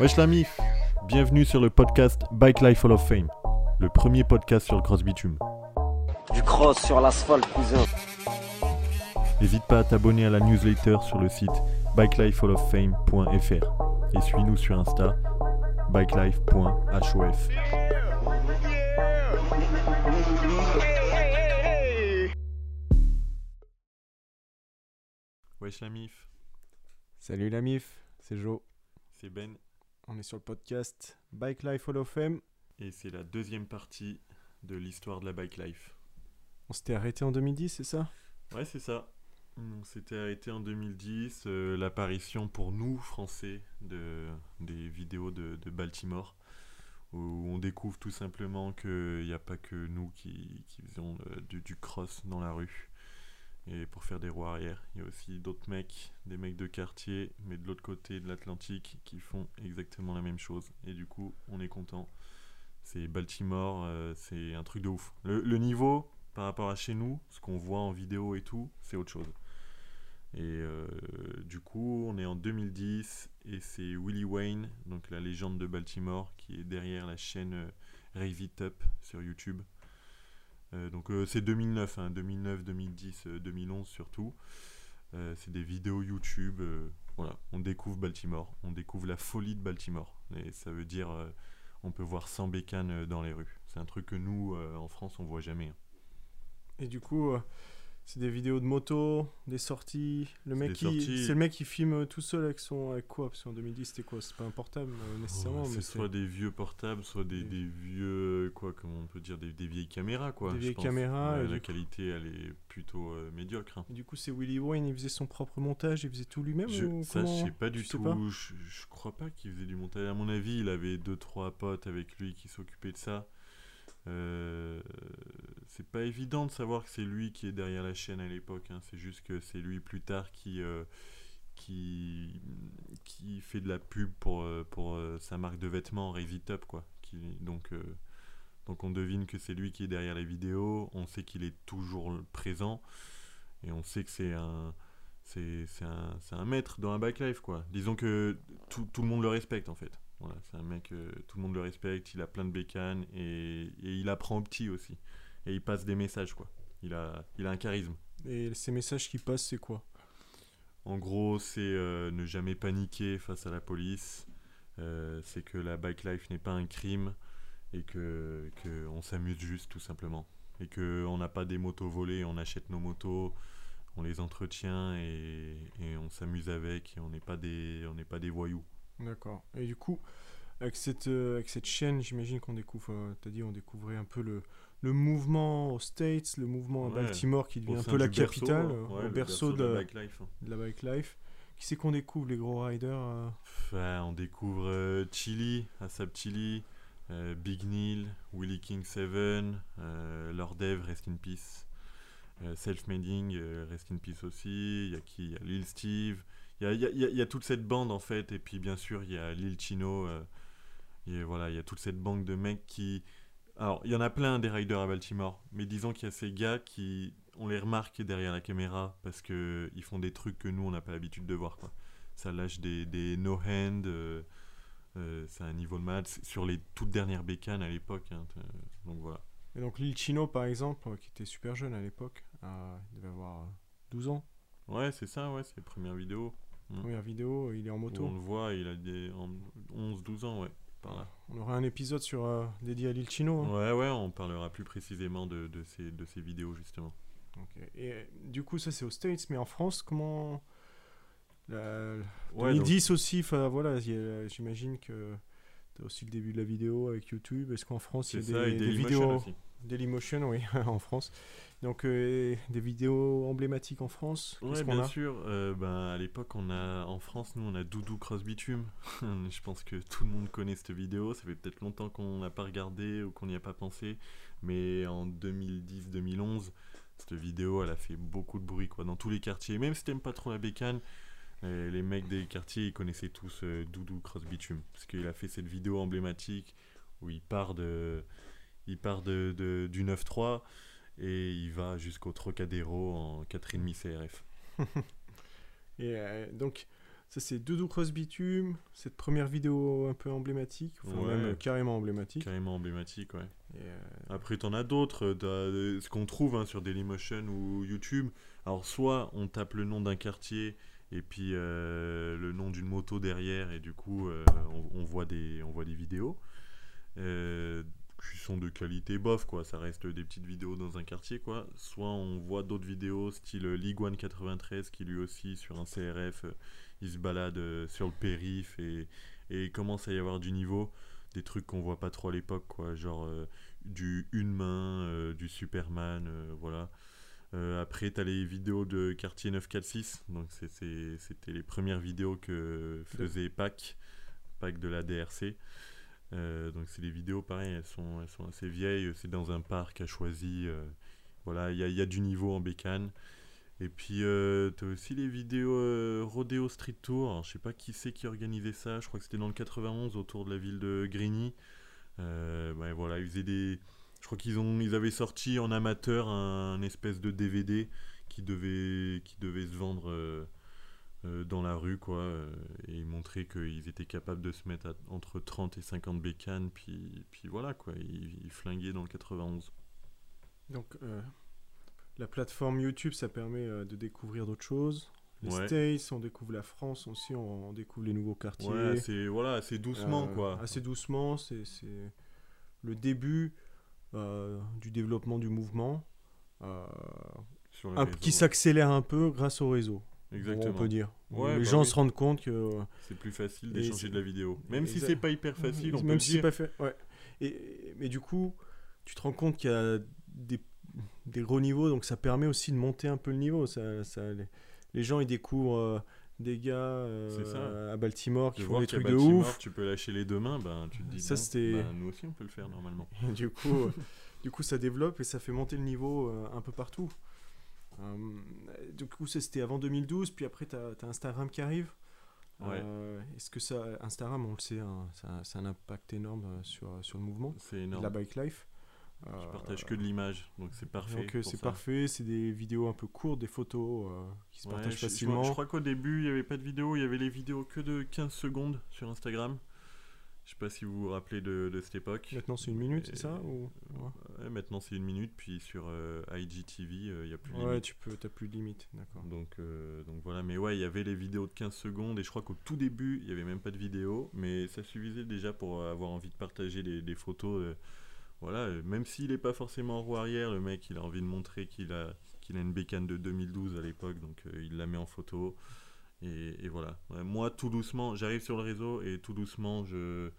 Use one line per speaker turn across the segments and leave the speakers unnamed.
Wesh la mif Bienvenue sur le podcast Bike Life Hall of Fame, le premier podcast sur le cross bitume.
Du cross sur l'asphalte, cousin.
N'hésite pas à t'abonner à la newsletter sur le site bikelifehalloffame.fr et suis-nous sur Insta bikelife.hof. Wesh la mif,
Salut la MIF, c'est Joe.
C'est Ben
On est sur le podcast Bike Life Hall of Fame.
et c'est la deuxième partie de l'histoire de la bike life.
On s'était arrêté en 2010, c'est ça?
Ouais, c'est ça. On s'était arrêté en 2010, euh, l'apparition pour nous, Français, de, des vidéos de, de Baltimore, où on découvre tout simplement qu'il n'y a pas que nous qui, qui faisons du, du cross dans la rue. Et pour faire des roues arrière, il y a aussi d'autres mecs, des mecs de quartier, mais de l'autre côté de l'Atlantique, qui font exactement la même chose. Et du coup, on est content. C'est Baltimore, euh, c'est un truc de ouf. Le, niveau, par rapport à chez nous, ce qu'on voit en vidéo et tout, c'est autre chose. Et euh, du coup, on est en 2010 et c'est Willie Wayne, donc la légende de Baltimore, qui est derrière la chaîne euh, Rave It Up sur YouTube. Euh, donc euh, c'est 2009, hein, 2009, 2010, euh, 2011 surtout. Euh, c'est des vidéos YouTube. voilà, on découvre Baltimore, on découvre la folie de Baltimore. Et ça veut dire, on peut voir 100 bécanes dans les rues. C'est un truc que nous, en France, on voit jamais. hein.
Et du coup, c'est des vidéos de moto, des sorties. Le
C'est
mec qui, c'est le mec qui filme tout seul avec son, avec quoi? Parce qu'en 2010, c'était quoi? C'est pas un portable euh, nécessairement,
Ouais,
mais
c'est soit des vieux portables, soit des,
Des-
des vieux, quoi, comment on peut dire, des, des vieilles caméras, quoi.
Des vieilles
pense.
caméras,
Ouais,
et
la
coup-
qualité, elle est plutôt euh, médiocre. hein.
Et du coup, c'est Willie Wayne, il faisait son propre montage, il faisait tout lui-même
Je,
ou
ça, je sais pas du tout.
pas?
Je, je crois pas qu'il faisait du montage. À mon avis, il avait deux trois potes avec lui qui s'occupaient de ça. Euh, c'est pas évident de savoir que c'est lui qui est derrière la chaîne à l'époque. hein. C'est juste que c'est lui plus tard qui euh, qui qui fait de la pub pour euh, pour sa marque de vêtements Rave It Up quoi. Donc donc on devine que c'est lui qui est derrière les vidéos. On sait qu'il est toujours présent et on sait que c'est un c'est un, un maître dans un backlife quoi. Disons que tout, tout le monde le respecte en fait. Voilà, c'est un mec, euh, tout le monde le respecte, il a plein de bécanes et, et il apprend au petit aussi. Et il passe des messages quoi. Il a, il a un charisme.
Et ces messages qui passent, c'est quoi?
En gros, c'est euh, ne jamais paniquer face à la police. Euh, c'est que la bike life n'est pas un crime et que, que on s'amuse juste tout simplement. Et que on n'a pas des motos volées, on achète nos motos, on les entretient et, et on s'amuse avec. Et on n'est pas des, on n'est pas des voyous.
D'accord. Et du coup, avec cette, euh, avec cette chaîne, j'imagine qu'on découvre, euh, t'as dit, on découvrait un peu le, le mouvement aux States, le mouvement à
Ouais.
Baltimore qui devient un peu la
berceau,
capitale, euh,
Ouais, le
berceau de,
la
la-
bike life. hein.
de la bike life. Qui c'est qu'on découvre, les gros riders euh,
Enfin, on découvre euh, Chili, Asap Chili, euh, Big Neil, Willie King 7, euh, Lord Dev, Rest in Peace, euh, Self-Mading, euh, Rest in Peace aussi, il y a qui? Il y a Lil Steve, il y a, il y a- il y a- il y a toute cette bande en fait, et puis bien sûr il y a Lil Chino, euh, et voilà, il y a toute cette bande de mecs qui... Alors, il y en a plein des riders à Baltimore, mais disons qu'il y a ces gars qui... On les remarque derrière la caméra parce que ils font des trucs que nous on n'a pas l'habitude de voir quoi ça lâche des, des no-hand, euh, euh, c'est un niveau de C'est sur les toutes dernières bécanes à l'époque, hein, t- donc voilà.
Et donc Lil Chino, par exemple, euh, qui était super jeune à l'époque, euh, il devait avoir euh, 12 ans.
Ouais, c'est ça, ouais, c'est les premières vidéos. Mm.
Première vidéo, il est en
Où
moto.
on le voit, il a des en 11-12 ans, ouais, par là.
On aura un épisode sur, euh, dédié à Lil Chino. hein.
Ouais, ouais, on parlera plus précisément de, de, ces, de ces vidéos, justement.
Ok. Et euh, du coup, ça c'est aux States, mais en France, comment. La...
Ouais,
2010 aussi, enfin voilà, j'imagine que t'as aussi le début de la vidéo avec YouTube. Est-ce qu'en France il y
ça,
a des, des
Dailymotion
vidéos
aussi.
Dailymotion, oui, en France. Donc euh, des vidéos emblématiques en France qu'on
bien
a
sûr. Euh, ben, à l'époque, on a en France, nous, on a Doudou Cross Bitume. Je pense que tout le monde connaît cette vidéo. Ça fait peut-être longtemps qu'on n'a pas regardé ou qu'on n'y a pas pensé, mais en 2010-2011, cette vidéo, elle a fait beaucoup de bruit, quoi, dans tous les quartiers. Même si t'aimes pas trop la bécane, euh, les mecs des quartiers, ils connaissaient tous Doudou Cross Bitume, parce qu'il a fait cette vidéo emblématique où il part de, il part de, de- du 9-3 et il va jusqu'au Trocadéro en 4,5 CRF.
Et euh, donc Ça, c'est Doudou Cross Bitume, cette première vidéo un peu emblématique, enfin,
Ouais.
même euh, carrément emblématique.
Carrément emblématique, ouais.
Et, euh,
Après, t'en as d'autres, t'as, euh, ce qu'on trouve hein, sur Dailymotion ou YouTube. Alors, soit on tape le nom d'un quartier et puis euh, le nom d'une moto derrière, et du coup, euh, on, on voit des, on voit des vidéos euh, qui sont de qualité bof, quoi. Ça reste des petites vidéos dans un quartier, quoi. Soit on voit d'autres vidéos, style League One 93, qui lui aussi, sur un CRF, euh, il se balade euh, sur le périph' et, et il commence à y avoir du niveau. Des trucs qu'on voit pas trop à l'époque, quoi. Genre. euh, du une main, du Superman, voilà. Après, tu as les vidéos de Quartier 946, donc c'était les premières vidéos que faisait PAC, PAC de la DRC. Euh, donc c'est des vidéos, pareil, elles sont, elles sont assez vieilles, c'est dans un parc à choisi. euh, voilà, il y a, y a du niveau en bécane. Et puis, euh, tu as aussi les vidéos euh, Rodeo Street Tour. Alors, je sais pas qui c'est qui organisait ça. Je crois que c'était dans le 91, autour de la ville de Grigny. Ouais, voilà, ils faisaient. Je crois qu'ils ils avaient sorti en amateur un, espèce de DVD qui devait, qui devait se vendre dans la rue, quoi. euh, et montraient qu'ils étaient capables de se mettre à- entre 30 et 50 bécanes, puis, puis voilà, quoi. Ils, ils flinguaient dans le 91.
Donc, euh, la plateforme YouTube, ça permet euh, de découvrir d'autres choses. Les
Ouais.
States, on découvre la France aussi, on, on découvre les nouveaux quartiers.
Ouais, assez, voilà, assez doucement,
Euh,
quoi.
Assez doucement, c'est c'est le début euh, du développement du mouvement, euh,
Sur
un- qui s'accélère un peu grâce au réseau.
Exactement.
On peut dire.
Ouais,
les
bah
gens
oui.
se rendent compte que euh,
C'est plus facile d'échanger de la vidéo. Même si c'est pas hyper facile, on peut
même
le
si
dire.
pas fait. Ouais. Et, mais du coup, tu te rends compte qu'il y a des, des gros niveaux, donc ça permet aussi de monter un peu le niveau. Ça, ça- les, les gens ils découvrent euh, des gars euh, à Baltimore qui
De
font des trucs de ouf.
tu peux lâcher les deux mains, ben, tu te dis,
Ça,
ben, nous aussi on peut le faire normalement.
Et du coup, du coup, ça développe et ça fait monter le niveau euh, un peu partout. Euh, du coup, ça, c'était avant 2012, puis après, tu as, Instagram qui arrive.
Ouais.
Euh, Est-ce que ça, Instagram, on le sait, hein, ça, ça a un impact énorme euh, sur, sur le mouvement
C'est
de
énorme.
la bike life.
Je
Euh,
partage que de l'image, donc c'est parfait.
Donc c'est parfait, c'est des vidéos un peu courtes, des photos euh, qui se
Ouais,
partagent
je-
facilement.
je crois qu'au début, il n'y avait pas de vidéo, il y avait les vidéos que de 15 secondes sur Instagram. Je sais pas si vous vous rappelez de, de cette époque.
Maintenant c'est une minute, c'est ça ou...
Ouais, maintenant c'est une minute, puis sur euh, IGTV, euh, il n'y a plus de
Ouais,
limite.
tu peux, t'as plus de limite, d'accord.
Donc, euh, donc voilà, mais ouais, il y avait les vidéos de 15 secondes, et je crois qu'au tout début, il n'y avait même pas de vidéo, mais ça suffisait déjà pour avoir envie de partager des, des photos. voilà, même s'il n'est pas forcément en roue arrière, le mec, il a envie de montrer qu'il a, qu'il a une bécane de 2012 à l'époque, donc il la met en photo. Et, et voilà. Ouais, moi, tout doucement, j'arrive sur le réseau, et tout doucement, je,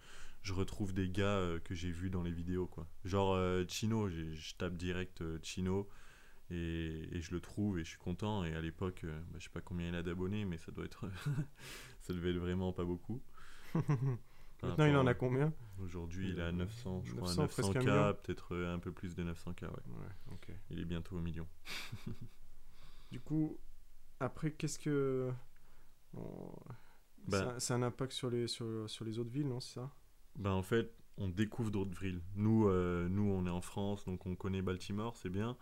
je retrouve des gars euh, que j'ai vus dans les vidéos, quoi. Genre euh, Chino, je tape direct euh, Chino. Et, et je le trouve et je suis content. Et à l'époque, bah, je sais pas combien il a d'abonnés, mais ça doit être. ça devait être vraiment pas beaucoup.
Maintenant il en a combien?
Aujourd'hui, il est à 900, je crois,
900, presque un
900K,
million.
peut-être un peu plus de 900K, ouais.
Ouais.
Il est bientôt au million.
Du coup, après qu'est-ce que... on- ça- C'est un impact sur les, sur, sur les autres villes, non, c'est ça?
Ben, en fait, on découvre d'autres villes. Nous, euh, nous, on est en France, donc on connaît Baltimore, c'est bien.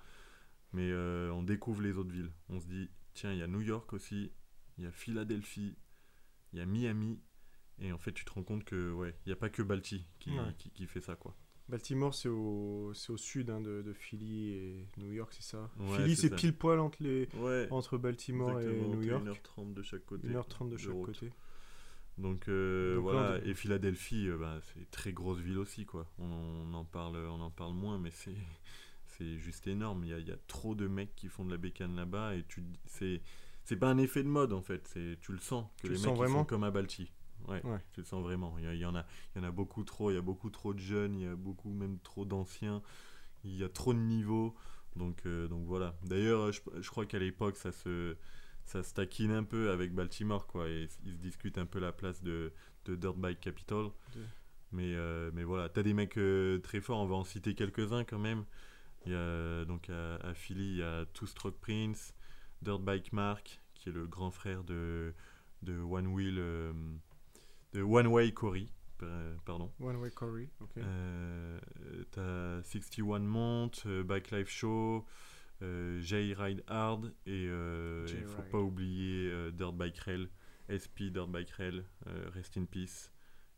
Mais euh, on découvre les autres villes. On se dit, tiens, il y a New York aussi, il y a Philadelphie, il y a Miami. Et en fait, tu te rends compte que, ouais, il n'y a pas que Balti qui,
Ouais.
qui, qui fait ça, quoi.
Baltimore, c'est au, c'est au sud hein, de, de Philly et New York, c'est ça?
Ouais,
Philly,
c'est
pile poil entre, les,
Ouais,
entre Baltimore et New York.
1h30 de chaque côté.
1h30 de chaque côté.
Donc, euh,
Donc
voilà, et Philadelphie, euh, bah, c'est une très grosse ville aussi, quoi. On, on en parle, on en parle moins, mais c'est c'est juste énorme. Il y a, y a trop de mecs qui font de la bécane là-bas et tu c'est c'est pas un effet de mode en fait. C'est tu le sens que
Tu
les
le
mecs
sens
ils
vraiment?
sont comme à Balti. Ouais,
Ouais.
tu le sens vraiment. Il y, en a, il y en a beaucoup trop. Il y a beaucoup trop de jeunes. Il y a beaucoup même trop d'anciens. Il y a trop de niveaux. Donc euh, donc voilà. D'ailleurs, je, je crois qu'à l'époque ça se ça se taquine un peu avec Baltimore quoi et ils se discutent un peu la place de, de Dirt Bike Capital.
De-
Mais, euh, mais voilà, t'as des mecs euh, très forts, on va en citer quelques-uns quand même. Il y a, donc à, à Philly, il y a Two Stroke Prince, Dirt Bike Mark, qui est le grand frère de, de One Wheel, euh, de One Way Cory, pardon.
One Way Corey, ok.
Euh, t'as 61 Mont, euh, Bike Life Show, euh, J Ride Hard et il faut pas oublier Dirt Bike Rail SP Dirt Bike Rail, Rest in Peace,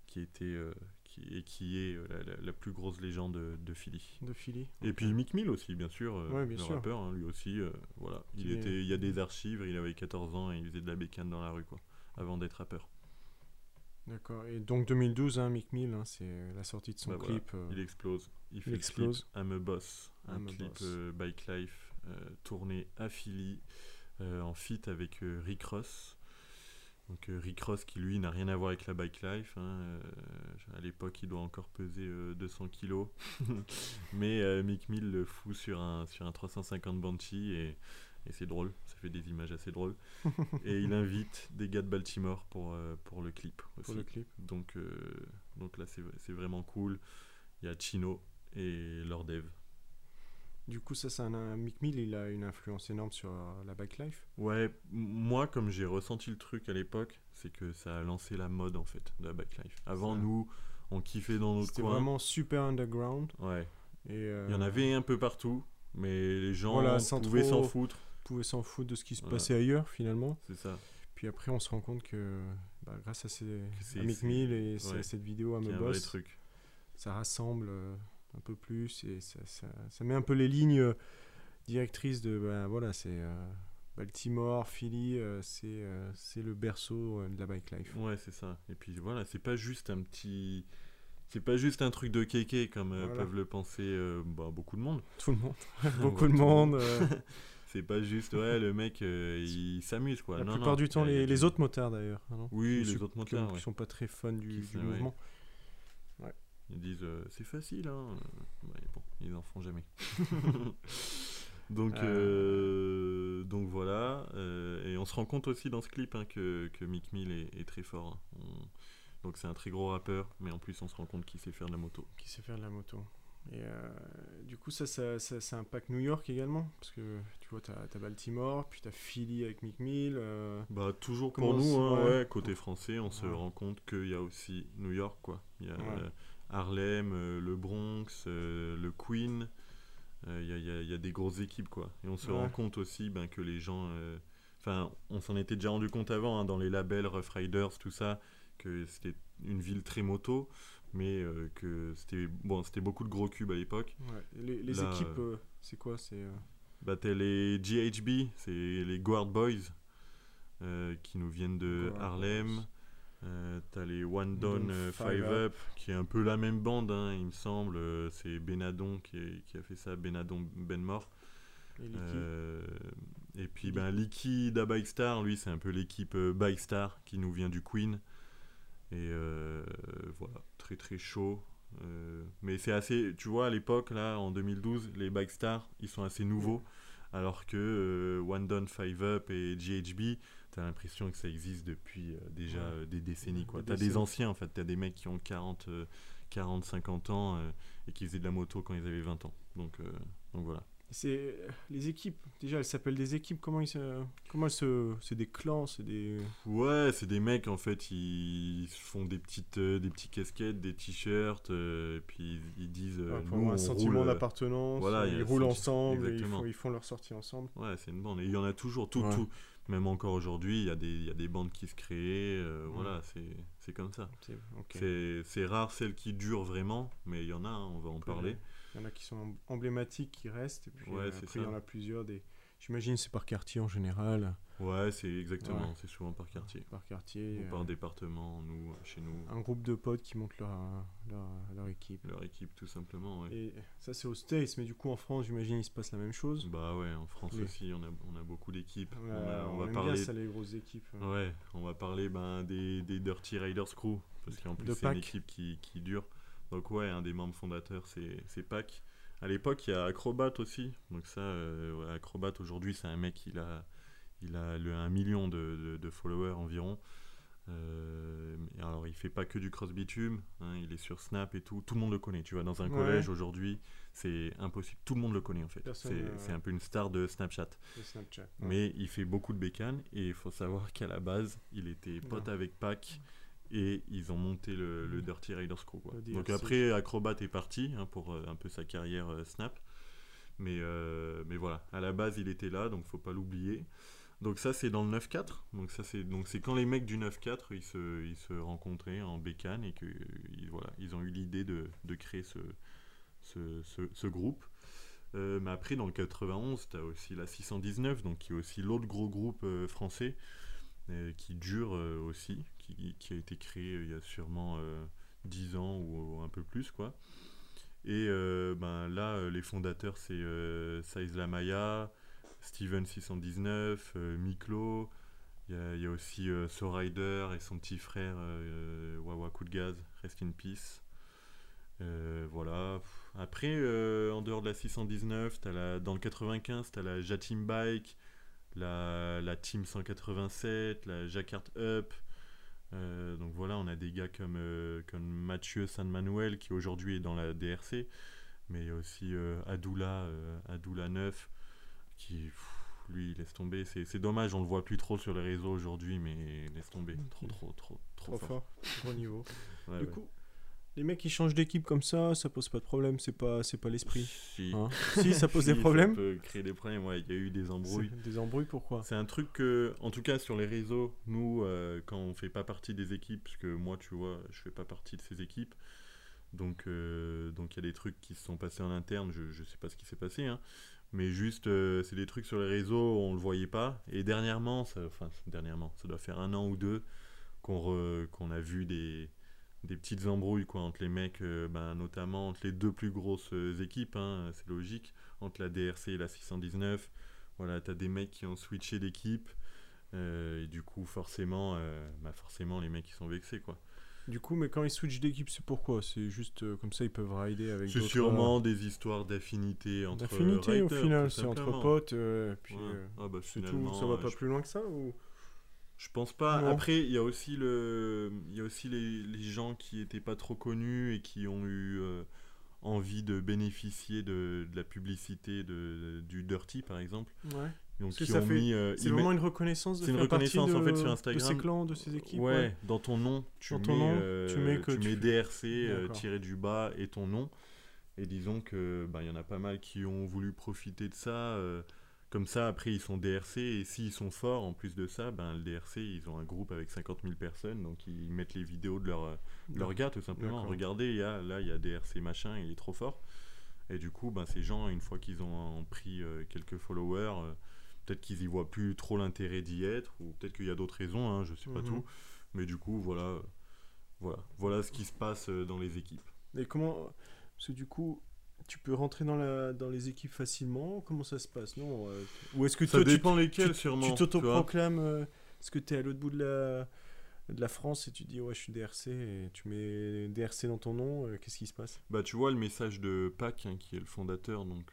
qui était qui, et qui est la, la- la plus grosse légende de, de Philly.
De Philly.
Et puis Mick Mill aussi, bien sûr,
Ouais, bien
le
sûr.
rappeur, hein, lui aussi. euh, voilà, il
Qui est-
était, il y a des archives. Il avait 14 ans et il faisait de la bécane dans la rue, quoi, avant d'être rappeur.
D'accord. Et donc 2012, hein, Mick Mill, hein, c'est la sortie de son
Bah voilà,
clip. euh,
Il explose. Il fait
explose.
le clip I'm a Boss, un
I'm
clip
Boss.
euh, Bike Life euh, tourné à Philly euh, en feat avec euh, Rick Ross. Donc euh, Rick Ross qui lui n'a rien à voir avec la Bike Life. hein, euh, à l'époque il doit encore peser euh, 200 kilos. Mais euh, Mick Mill le fout sur un, sur un 350 Banshee et, et c'est drôle, ça fait des images assez drôles. et il invite des gars de Baltimore pour, euh, pour le clip aussi.
pour le clip.
Donc, euh, donc là, c'est vraiment cool. Il y a Chino et Lord Eve.
Du coup, ça, c'est un, un- Mick Mill, il a une influence énorme sur euh, la bike life.
Ouais, moi, comme j'ai ressenti le truc à l'époque, c'est que ça a lancé la mode en fait de la bike-life. Avant,
Ça.
nous, on kiffait dans notre
C'était
coin.
vraiment super underground.
Ouais,
Et, euh,
il y en avait un peu partout, mais les gens
Voilà,
pouvaient
trop-
s'en foutre.
Pouvait s'en foutre de ce qui se passait ailleurs finalement.
C'est ça.
Puis après, on se rend compte que bah, grâce à, ces, à Mick Mill et cette vidéo à me boss,
truc.
ça rassemble euh, un peu plus et ça, ça- ça met un peu les lignes euh, directrices de bah, voilà, c'est euh, Baltimore, Philly, c'est c'est le berceau de la bike life.
Ouais, c'est ça. Et puis voilà, c'est pas juste un petit. C'est pas juste un truc de kéké comme
Voilà.
peuvent le penser bah, beaucoup de monde.
Tout le monde, beaucoup de monde.
C'est pas juste, ouais, le mec, euh, il s'amuse quoi.
la
Non,
plupart
non,
du temps, les, autres motards d'ailleurs. hein,
Oui, les autres motards,
qui
ouais.
sont pas très fans du,
sont- ouais.
mouvement.
Ils disent, euh, c'est facile, hein. Ouais, bon, ils en font jamais. donc, euh, donc voilà. et on se rend compte aussi dans ce clip hein, que, que Mick Mill est, est très fort. On- Donc c'est un très gros rappeur, mais en plus on se rend compte qu'il sait faire de la moto.
qui sait faire de la moto. Et euh, du coup, ça, ça, ça, ça impacte New York également. Parce que tu vois, tu as, Baltimore, puis tu as Philly avec Mick Mill. euh,
Bah toujours pour nous, hein,
se- ouais.
ouais, côté français, on se rend compte qu'il y a aussi New York, quoi. Il y a euh, Harlem, euh, le Bronx, euh, le Queen. euh, Il y, a, il y a- il y a des grosses équipes, quoi. Et on se
Ouais.
rend compte aussi ben, que les gens... euh, Enfin, on s'en était déjà rendu compte avant, hein, dans les labels Rough Riders, tout ça, que c'était une ville très moto, mais euh, que c'était bon, c'était beaucoup de gros cubes à l'époque.
ouais. Les, les
Là,
équipes, euh, c'est quoi C'est euh,
Bah, t'as les GHB, c'est les Guard Boys, euh, qui nous viennent de
Guard
Harlem. Euh, t'as les One
Down
euh,
Five Up.
Qui est un peu la même bande, hein, il me semble. Euh, C'est Benadon qui, est- qui a fait ça, Benadon Benmore. Euh, et puis ben, Bike Star, lui, c'est un peu l'équipe euh, Bike Star qui nous vient du Queen. Et euh, voilà, très très chaud. Euh, mais c'est assez, tu vois, à l'époque, là, en 2012, les Bike Star, ils sont assez nouveaux. Alors que euh, One Down Five Up et GHB, t'as l'impression que ça existe depuis déjà
Ouais.
des décennies. quoi. T'as des anciens, en fait. T'as des mecs qui ont 40, euh, 40 50 ans et qui faisaient de la moto quand ils avaient 20 ans. Donc, donc voilà.
C'est euh, les équipes. Déjà, elles s'appellent des équipes. Comment ils se, comment elles se, c'est des clans, c'est des.
Ouais, c'est des mecs en fait, ils se font des petites, euh, des petits casquettes, des t-shirts, euh, et puis ils, ils disent. euh,
Ouais,
nous,
un
on
sentiment
roule,
d'appartenance.
voilà,
ils
le
roulent
senti-
ensemble, et ils font, ils font leur sortie ensemble.
Ouais, c'est une bande. Et il y en a toujours, tout,
Ouais.
tout. Même encore aujourd'hui, il y, a des- il y a des bandes qui se créent. euh. Voilà, c'est c'est comme ça.
C'est- ok.
C'est c'est rare celles qui durent vraiment, mais il y en a, hein, on va en parler.
Il y en a qui sont emblématiques, qui restent. Et puis
Ouais,
euh, après, il y en a plusieurs. Des... J'imagine c'est par quartier en général.
Ouais, c'est exactement,
Ouais.
c'est souvent par quartier.
Par quartier.
Ou
euh,
par département, nous, chez nous,
un groupe de potes qui montent leur, leur, leur équipe.
leur équipe tout simplement. ouais.
Et ça, c'est aux States, mais du coup, en France, j'imagine, il se passe la même chose.
Bah ouais, en France
Oui.
aussi, on a, on a beaucoup d'équipes.
On,
on,
a-
a- on
on
va
aime
parler
bien ça, les grosses équipes.
Ouais, on va parler ben, des, des Dirty Riders Crew, parce qu'en plus c'est une équipe qui, qui dure. Donc ouais, un des membres fondateurs c'est Pac. À l'époque, il y a Acrobat aussi. Donc ça, euh, Acrobat aujourd'hui, c'est un mec, il a, il a le, un million de, de- de followers environ. Euh, alors il fait pas que du cross bitume, hein, il est sur Snap et tout. Tout le monde le connaît. Tu vois, dans un
Ouais.
collège aujourd'hui, c'est impossible. Tout le monde le connaît en fait. C'est
euh,
un peu une star de Snapchat.
Le Snapchat. Ouais.
Mais il fait beaucoup de bécanes et il faut savoir qu'à la base, il était pote avec Pac et ils ont monté le, le Dirty Riders Crew. quoi. Donc après, Acrobat est parti hein, pour euh, un peu sa carrière euh, Snap. Mais, euh, mais voilà, à la base, il était là, donc faut pas l'oublier. Donc ça c'est dans le 9-4. Donc ça c'est donc c'est quand les mecs du 9-4 ils se, ils se rencontraient en bécane et que ils, voilà ils ont eu l'idée de, de créer ce, ce, ce- ce groupe. Mais après dans le 91 t'as aussi la 619 donc qui est aussi l'autre gros groupe français qui dure aussi qui, a été créé euh, il y a sûrement euh, 10 ans ou, un peu plus quoi. Et euh, ben là euh, les fondateurs c'est euh, Saiz Lamaya, Steven 619, euh, Miklo, il y, a- aussi euh, et son petit frère euh, Wawa Coup de Gaz, Rest in Peace. Euh, voilà. Après, euh, en dehors de la 619, t'as la, dans le 95, tu as la Jatim Bike, la, la Team 187, la Jacquard Up. Euh, donc voilà, on a des gars comme, euh, comme Mathieu San Manuel qui aujourd'hui est dans la DRC, mais il y a aussi euh, Adoula, euh, Adoula 9 qui, pff, lui, laisse tomber. C'est c'est dommage, on le voit plus trop sur les réseaux aujourd'hui, mais laisse tomber. Trop, trop, trop, trop,
Trop fort, gros niveau.
Ouais,
du
ouais.
coup, les mecs qui changent d'équipe comme ça, ça pose pas de problème, c'est pas, c'est pas l'esprit.
Si.
hein. si, ça pose
Si,
des problèmes.
Ça peut créer des problèmes, ouais. Il y a eu des embrouilles.
Des embrouilles, pourquoi?
C'est un truc que, en tout cas sur les réseaux, nous, euh, quand on fait pas partie des équipes, parce que moi, tu vois, je fais pas partie de ces équipes, donc euh, donc il y a des trucs qui se sont passés en interne, je, je sais pas ce qui s'est passé, hein, mais juste, euh, c'est des trucs sur les réseaux, on le voyait pas, et dernièrement, ça, enfin dernièrement, ça doit faire un an ou deux qu'on re- qu'on a vu des des petites embrouilles quoi entre les mecs, euh, ben, notamment entre les deux plus grosses euh, équipes, hein, c'est logique, entre la DRC et la 619. Voilà, t'as des mecs qui ont switché d'équipe. euh, et du coup, forcément, euh, bah forcément, les mecs ils sont vexés quoi.
Du coup, mais quand ils switchent d'équipe, c'est pourquoi? C'est juste comme ça, ils peuvent rider avec
C'est sûrement des histoires d'affinité entre
d'affinité au final, c'est entre potes, puis
Ouais. Ah bah,
c'est tout. Ça va pas
je-
plus loin que ça ou?
Je pense pas.
Non.
Après, il y a aussi le, y a aussi les, les gens qui étaient pas trop connus et qui ont eu euh, envie de bénéficier de, de la publicité de, du Dirty par exemple.
Ouais.
Donc
Parce que
qui
ça
ont
fait-
mis. euh,
C'est vraiment
mettent-
une reconnaissance de
c'est une reconnaissance, en
de,
fait, sur
de
Instagram.
ces clans, de ces équipes.
ouais, dans ton nom, tu
Dans
mets,
ton nom,
euh,
tu mets que tu-
DRC euh,
D'accord.
tiré du bas et ton nom. Et disons que bah, y en a pas mal qui ont voulu profiter de ça. Comme ça, après, ils sont DRC et s'ils sont forts, en plus de ça, ben, le DRC, ils ont un groupe avec 50 000 personnes, donc ils mettent les vidéos de leur, euh, de leur gars, tout simplement. Regardez, y a, là, il y a DRC machin, il est trop fort. Et du coup, ben, ces gens, une fois qu'ils ont pris euh, quelques followers, euh, peut-être qu'ils y voient plus trop l'intérêt d'y être, ou peut-être qu'il y a d'autres raisons, hein, je sais pas
Mhm.
tout. Mais du coup, voilà, voilà, voilà ce qui se passe dans les équipes.
Et comment Parce que du coup, tu peux rentrer dans, la, dans les équipes facilement Comment ça se passe Non euh, Ou est-ce que
Ça
toi, tu-
dépend lesquels,
tu
sûrement.
tu
tu
t'autoproclames euh, Est-ce que tu es à l'autre bout de la, de la France et tu dis ouais, je suis DRC et tu mets DRC dans ton nom euh, Qu'est-ce qui se passe?
Bah, tu vois le message de Pac, hein, qui est le fondateur, donc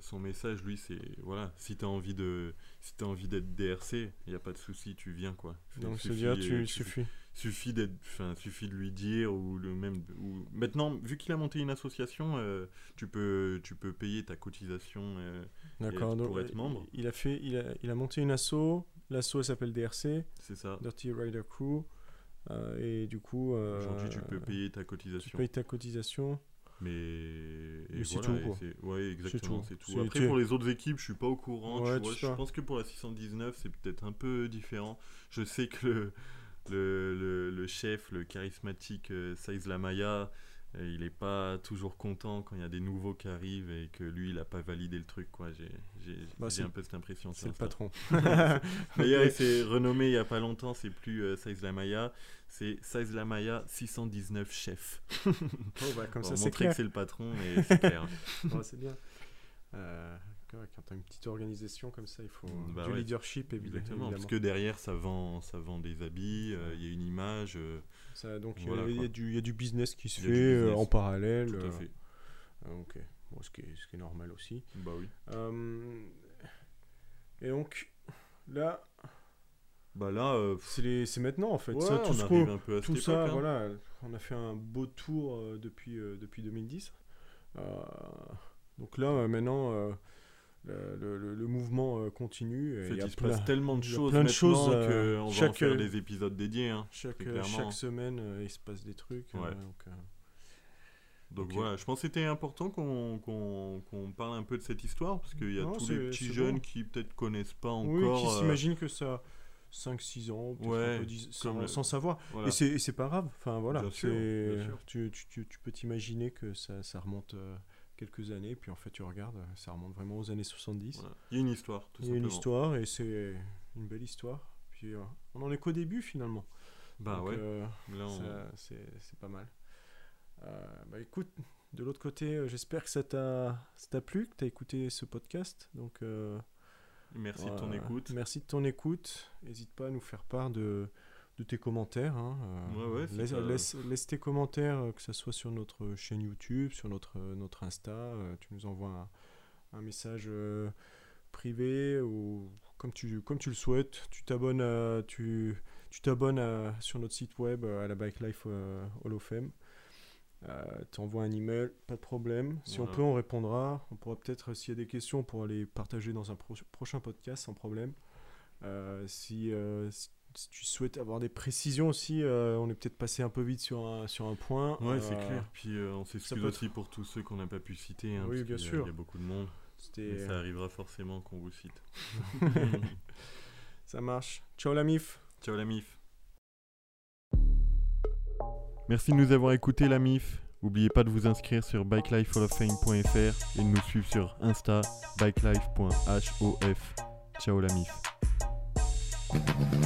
son message, lui, c'est voilà, si t'as envie de, si t'as envie d'être DRC, il y a pas de souci, tu viens quoi.
Donc,
Suffit,
c'est-à-dire,
euh,
tu
tu-
suffit.
suffit d'être, enfin, suffit de lui dire ou le même. Ou maintenant, vu qu'il a monté une association, euh, tu peux, tu peux payer ta cotisation. euh,
D'accord.
pour être membre.
Il a, fait, il, a, il a monté une asso. L'asso elle s'appelle DRC,
c'est ça.
Dirty Rider Crew. euh, et du coup,
Aujourd'hui, tu peux payer ta
tu
cotisation.
payes ta cotisation.
Mais,
c'est
voilà,
tout, quoi.
Ouais, exactement, c'est tout. Après, pour les autres équipes, je suis pas au courant.
Ouais,
vois, je pense que pour la 619, c'est peut-être un peu différent. Je sais que le, le, le, le chef, le charismatique euh, Saiz Lamaya, il est pas toujours content quand il y a des nouveaux qui arrivent et que lui, il a pas validé le truc. quoi. J'ai
Bah,
un peu cette impression.
C'est le
ça.
patron.
D'ailleurs, il s'est renommé il y a pas longtemps, c'est plus euh, Saiz Lamaya, c'est Saiz Lamaya 619 chef.
Oh, bah, comme
Pour
ça,
montrer que c'est le patron, mais c'est clair.
C'est bien. Euh, quand tu as une petite organisation comme ça, il faut euh,
Bah
du
ouais.
leadership, évi- évidemment.
Exactement, parce que derrière ça vend, ça vend des habits, euh, il y a une image, euh,
Ça, donc, il y a-
Voilà,
y, du il y a du business qui se fait euh,
business.
en parallèle.
tout
euh,
à fait.
euh, ok, bon, ce, qui est, ce qui est normal aussi.
Bah oui.
Euh, et donc, là,
Bah là, euh,
c'est maintenant en fait.
ouais,
ça, tout
on
ce
arrive un peu à
tout ça,
hein.
voilà, on a fait un beau tour euh, depuis, euh, depuis 2010. Euh, donc là, euh, maintenant, euh, le, le- le- le mouvement euh, continue. et il y a
il se
plein-
passe tellement de choses
plein de choses, euh,
on va en faire
euh,
des épisodes dédiés. Hein.
Chaque, euh, chaque semaine, euh, il se passe des trucs.
Ouais.
donc, euh,
voilà, je pense que c'était important qu'on qu'on parle un peu de cette histoire, parce qu'il y a
Non,
tous les petits jeunes
bon.
qui peut-être connaissent pas
Oui,
encore.
qui
euh,
s'imaginent que ça 5-6 ans,
Ouais,
peu sans,
comme le-
sans savoir.
voilà.
Et c'est pas grave. Enfin voilà,
sûr.
Tu, tu- tu- tu peux t'imaginer que ça, ça remonte quelques années, puis en fait tu regardes, ça remonte vraiment aux années 70.
Voilà. Il y a une histoire, tout
Il y a une
simplement.
histoire et c'est une belle histoire. Puis euh, on en est qu'au début finalement.
Bah
Donc,
ouais,
euh,
là, on-
c'est pas mal. Euh, bah écoute, de l'autre côté, euh, j'espère que ça t'a plu, que tu as écouté ce podcast. Donc
merci de ton écoute.
Merci de ton écoute. N'hésite pas à nous faire part de, de tes commentaires. hein. Euh,
Ouais, ouais, c'est
laisse,
pas-
laisse- laisse tes commentaires, euh, que ce soit sur notre chaîne YouTube, sur notre, euh, notre Insta. euh, tu nous envoies un, un message privé ou comme tu, comme tu le souhaites. Tu t'abonnes à- tu, tu t'abonnes à- sur notre site web à la Bike Life Hall of Fame. Euh, T'envoies un email, pas de problème. Si on peut, on répondra. On pourra peut-être, s'il y a des questions, on pourra les partager dans un pro- prochain podcast sans problème. Si, si- si tu souhaites avoir des précisions aussi, euh, on est peut-être passé un peu vite sur un, sur un point.
Ouais, c'est
Euh,
clair. Puis euh, on s'excuse aussi pour tous ceux qu'on n'a pas pu citer. hein,
Oui, bien sûr.
Il y a beaucoup de monde. Mais ça arrivera forcément qu'on vous cite.
Ça marche. Ciao la MIF.
Ciao la MIF. Merci de nous avoir écouté la MIF. N'oubliez pas de vous inscrire sur bikelifehalloffame.fr et de nous suivre sur Insta bikelife.hof. Ciao la MIF.
Oh!